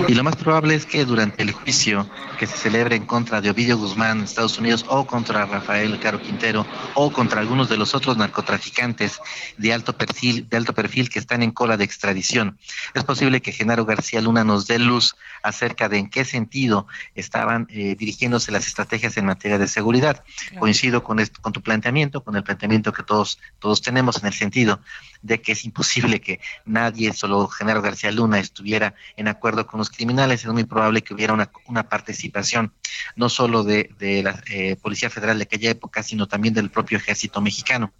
Y lo más probable es que durante el juicio que se celebre en contra de Ovidio Guzmán en Estados Unidos o contra Rafael Caro Quintero o contra algunos de los otros narcotraficantes de alto perfil, de alto perfil que están en cola de extradición, es posible que Genaro García Luna nos dé luz acerca de en qué sentido estaban eh, dirigiéndose las estrategias en materia de seguridad. Coincido con, esto- con tu planteamiento, con el planteamiento que todos, todos tenemos en el sentido de que es imposible que nadie, solo Genaro García Luna, estuviera en acuerdo con los criminales. Es muy probable que hubiera una, una participación no solo de, de la eh, Policía Federal de aquella época, sino también del propio ejército mexicano.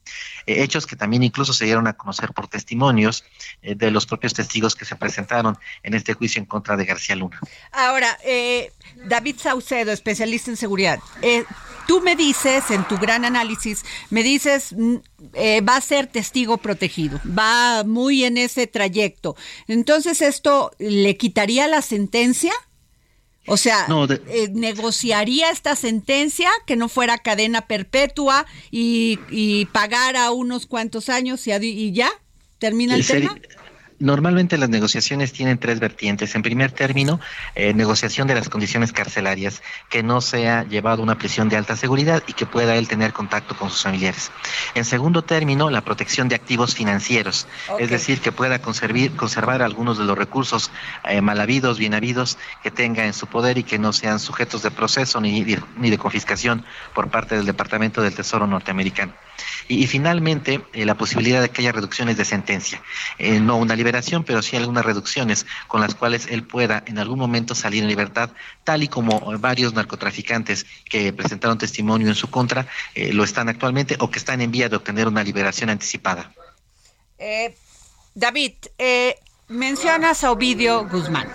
Eh, hechos que también incluso se dieron a conocer por testimonios eh, de los propios testigos que se presentaron en este juicio en contra de García Luna. Ahora, David Saucedo, especialista en seguridad, tú me dices, en tu gran análisis, me dices, mm, va a ser testigo protegido, va muy en ese trayecto. Entonces, ¿esto le quitaría la sentencia? O sea, eh, negociaría esta sentencia que no fuera cadena perpetua y, y pagara unos cuantos años y, y ya termina el, tema. Normalmente las negociaciones tienen tres vertientes. En primer término, eh, negociación de las condiciones carcelarias, que no sea llevado a una prisión de alta seguridad y que pueda él tener contacto con sus familiares. En segundo término, la protección de activos financieros, es decir, que pueda conservar algunos de los recursos eh, mal habidos, bien habidos, que tenga en su poder y que no sean sujetos de proceso ni, ni de confiscación por parte del Departamento del Tesoro norteamericano. Y, finalmente, eh, la posibilidad de que haya reducciones de sentencia. Eh, no una liberación, pero sí algunas reducciones con las cuales él pueda en algún momento salir en libertad, tal y como varios narcotraficantes que presentaron testimonio en su contra eh, lo están actualmente o que están en vía de obtener una liberación anticipada. David, mencionas a Ovidio Guzmán.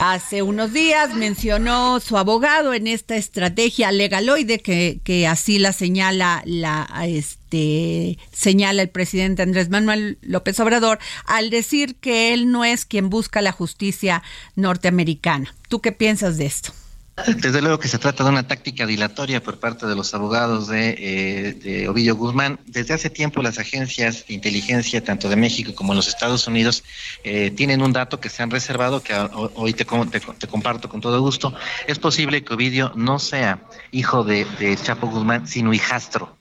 Hace unos días mencionó su abogado en esta estrategia legaloide que, que así la señala la este señala el presidente Andrés Manuel López Obrador al decir que él no es quien busca la justicia norteamericana. ¿Tú qué piensas de esto? Desde luego que se trata de una táctica dilatoria por parte de los abogados de, eh, Ovidio Guzmán. Desde hace tiempo las agencias de inteligencia, tanto de México como de los Estados Unidos, eh, tienen un dato que se han reservado, que hoy te, te, comparto con todo gusto. Es posible que Ovidio no sea hijo de, de Chapo Guzmán, sino hijastro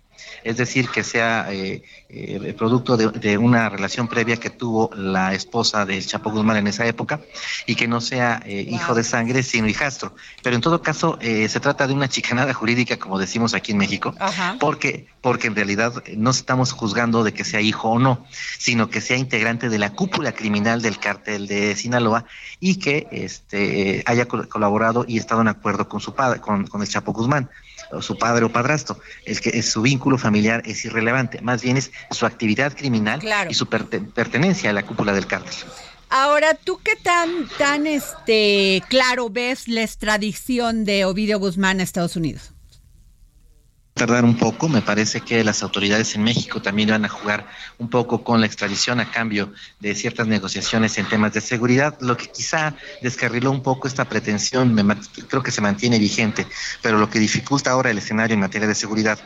es decir, que sea eh, eh, producto de, una relación previa que tuvo la esposa del Chapo Guzmán en esa época y que no sea eh, hijo de sangre, sino hijastro. Pero en todo caso, se trata de una chicanada jurídica, como decimos aquí en México, porque porque en realidad no estamos juzgando de que sea hijo o no, sino que sea integrante de la cúpula criminal del cártel de Sinaloa y que este, haya colaborado y estado en acuerdo con su padre, con el Chapo Guzmán o su padre o padrastro. Es que es, su vínculo familiar es irrelevante, más bien es su actividad criminal y su pertenencia a la cúpula del cártel. Ahora, ¿tú qué tan, tan este, claro ves la extradición de Ovidio Guzmán a Estados Unidos? Tardar un poco. Me parece que las autoridades en México también van a jugar un poco con la extradición a cambio de ciertas negociaciones en temas de seguridad, lo que quizá descarriló un poco esta pretensión, me, creo que se mantiene vigente, pero lo que dificulta ahora el escenario en materia de seguridad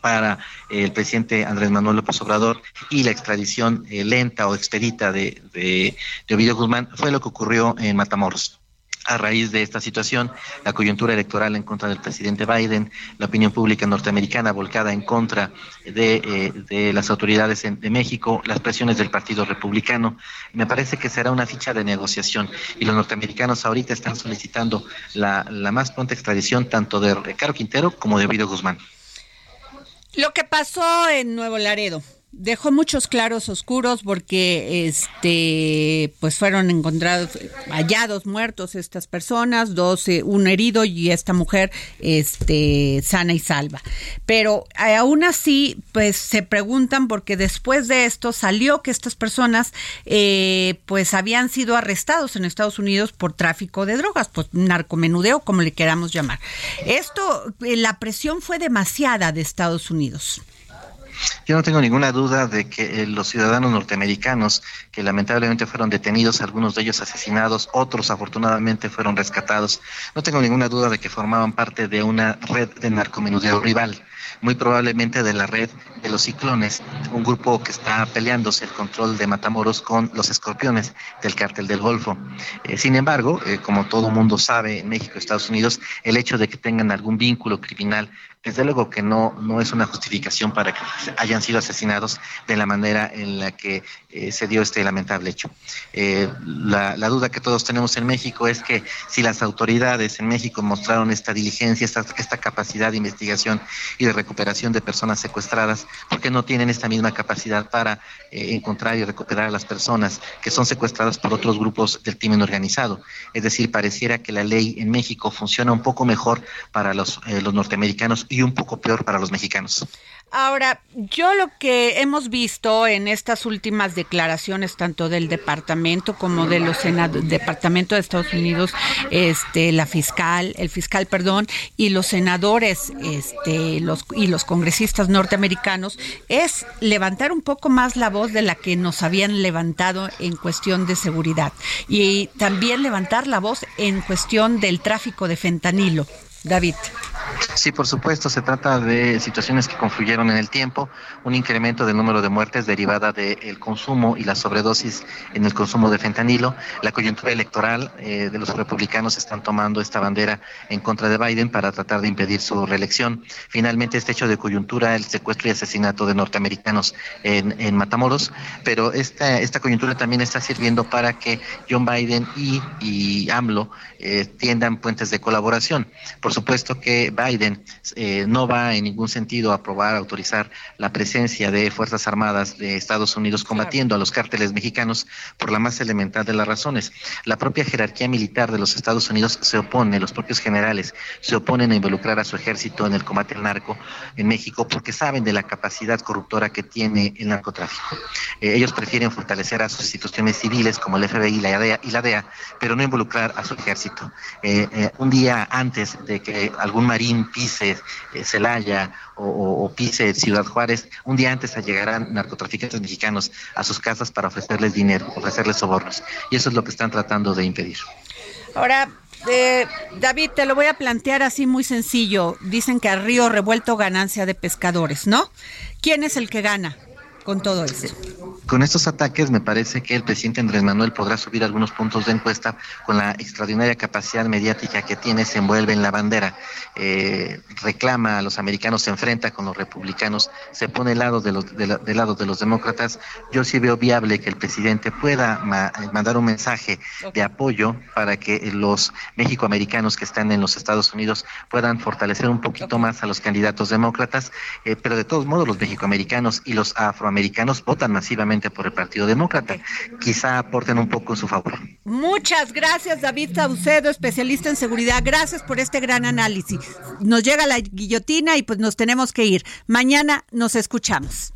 para el presidente Andrés Manuel López Obrador y la extradición eh, lenta o expedita de, de, de Ovidio Guzmán fue lo que ocurrió en Matamoros a raíz de esta situación, la coyuntura electoral en contra del presidente Biden, la opinión pública norteamericana volcada en contra de, eh, las autoridades de México, las presiones del Partido Republicano, me parece que será una ficha de negociación. Y los norteamericanos ahorita están solicitando la, la más pronta extradición tanto de Ricardo Quintero como de Guido Guzmán. Lo que pasó en Nuevo Laredo, dejó muchos claros oscuros porque este pues fueron encontrados hallados muertos estas personas dos un herido y esta mujer este sana y salva. Pero eh, aún así pues se preguntan porque después de esto salió que estas personas eh, pues habían sido arrestados en Estados Unidos por tráfico de drogas pues narcomenudeo como le queramos llamar. Esto eh, la presión fue demasiada de Estados Unidos yo no tengo ninguna duda de que eh, los ciudadanos norteamericanos, que lamentablemente fueron detenidos, algunos de ellos asesinados, otros afortunadamente fueron rescatados, no tengo ninguna duda de que formaban parte de una red de narcomenudeo rival muy probablemente de la red de los ciclones, un grupo que está peleándose el control de Matamoros con los escorpiones del cártel del Golfo. Eh, sin embargo, eh, como todo mundo sabe en México y Estados Unidos, el hecho de que tengan algún vínculo criminal desde luego que no, no es una justificación para que hayan sido asesinados de la manera en la que eh, se dio este lamentable hecho. Eh, la, duda que todos tenemos en México es que si las autoridades en México mostraron esta diligencia, esta, esta capacidad de investigación y de recuperación de personas secuestradas, ¿por qué no tienen esta misma capacidad para eh, encontrar y recuperar a las personas que son secuestradas por otros grupos del crimen organizado? Es decir, pareciera que la ley en México funciona un poco mejor para los, los norteamericanos y un poco peor para los mexicanos. Ahora, yo lo que hemos visto en estas últimas declaraciones, tanto del departamento como de los senadores, departamento de Estados Unidos, este, la fiscal, el fiscal, perdón, y los senadores, este, los y los congresistas norteamericanos, es levantar un poco más la voz de la que nos habían levantado en cuestión de seguridad y también levantar la voz en cuestión del tráfico de fentanilo. David. Sí, por supuesto, se trata de situaciones que confluyeron en el tiempo, un incremento del número de muertes derivada del consumo y la sobredosis en el consumo de fentanilo. La coyuntura electoral eh, de los republicanos están tomando esta bandera en contra de Biden para tratar de impedir su reelección. Finalmente, este hecho de coyuntura, el secuestro y asesinato de norteamericanos en, en Matamoros, pero esta, esta coyuntura también está sirviendo para que John Biden y, y AMLO eh, tiendan puentes de colaboración. Por supuesto que Biden eh, no va en ningún sentido a aprobar, autorizar la presencia de Fuerzas Armadas de Estados Unidos combatiendo a los cárteles mexicanos por la más elemental de las razones. La propia jerarquía militar de los Estados Unidos se opone, los propios generales se oponen a involucrar a su ejército en el combate al narco en México porque saben de la capacidad corruptora que tiene el narcotráfico. Eh, ellos prefieren fortalecer a sus instituciones civiles como el FBI la DEA, y la DEA, pero no involucrar a su ejército. Eh, un día antes de que algún marín eh, Celaya o, pise Ciudad Juárez, un día antes llegarán narcotraficantes mexicanos a sus casas para ofrecerles dinero, ofrecerles sobornos. Y eso es lo que están tratando de impedir. Ahora, eh, David, te lo voy a plantear así muy sencillo. Dicen que a río revuelto ganancia de pescadores, ¿no? ¿Quién es el que gana? Con todo esto. Con estos ataques me parece que el presidente Andrés Manuel podrá subir algunos puntos de encuesta con la extraordinaria capacidad mediática que tiene, se envuelve en la bandera, eh, reclama a los americanos, se enfrenta con los republicanos, se pone al lado de los, de, lado de los demócratas. Yo sí veo viable que el presidente pueda mandar un mensaje de apoyo para que los mexicoamericanos que están en los Estados Unidos puedan fortalecer un poquito más a los candidatos demócratas, eh, pero de todos modos los mexicoamericanos y los afroamericanos americanos votan masivamente por el Partido Demócrata. Quizá aporten un poco en su favor. Muchas gracias, David Saucedo, especialista en seguridad. Gracias por este gran análisis. Nos llega la guillotina y pues nos tenemos que ir. Mañana nos escuchamos.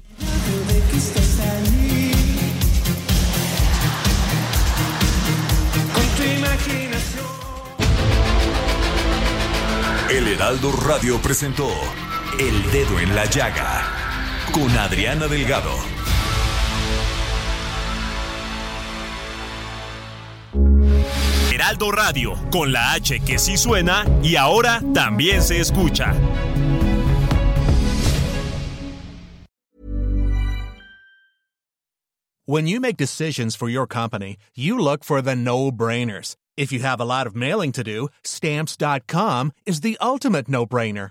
El Heraldo Radio presentó El Dedo en la Llaga con Adriana Delgado. Heraldo Radio, con la H que sí suena y ahora también se escucha. When you make decisions for your company, you look for the no-brainers. If you have a lot of mailing to do, stamps.com is the ultimate no-brainer.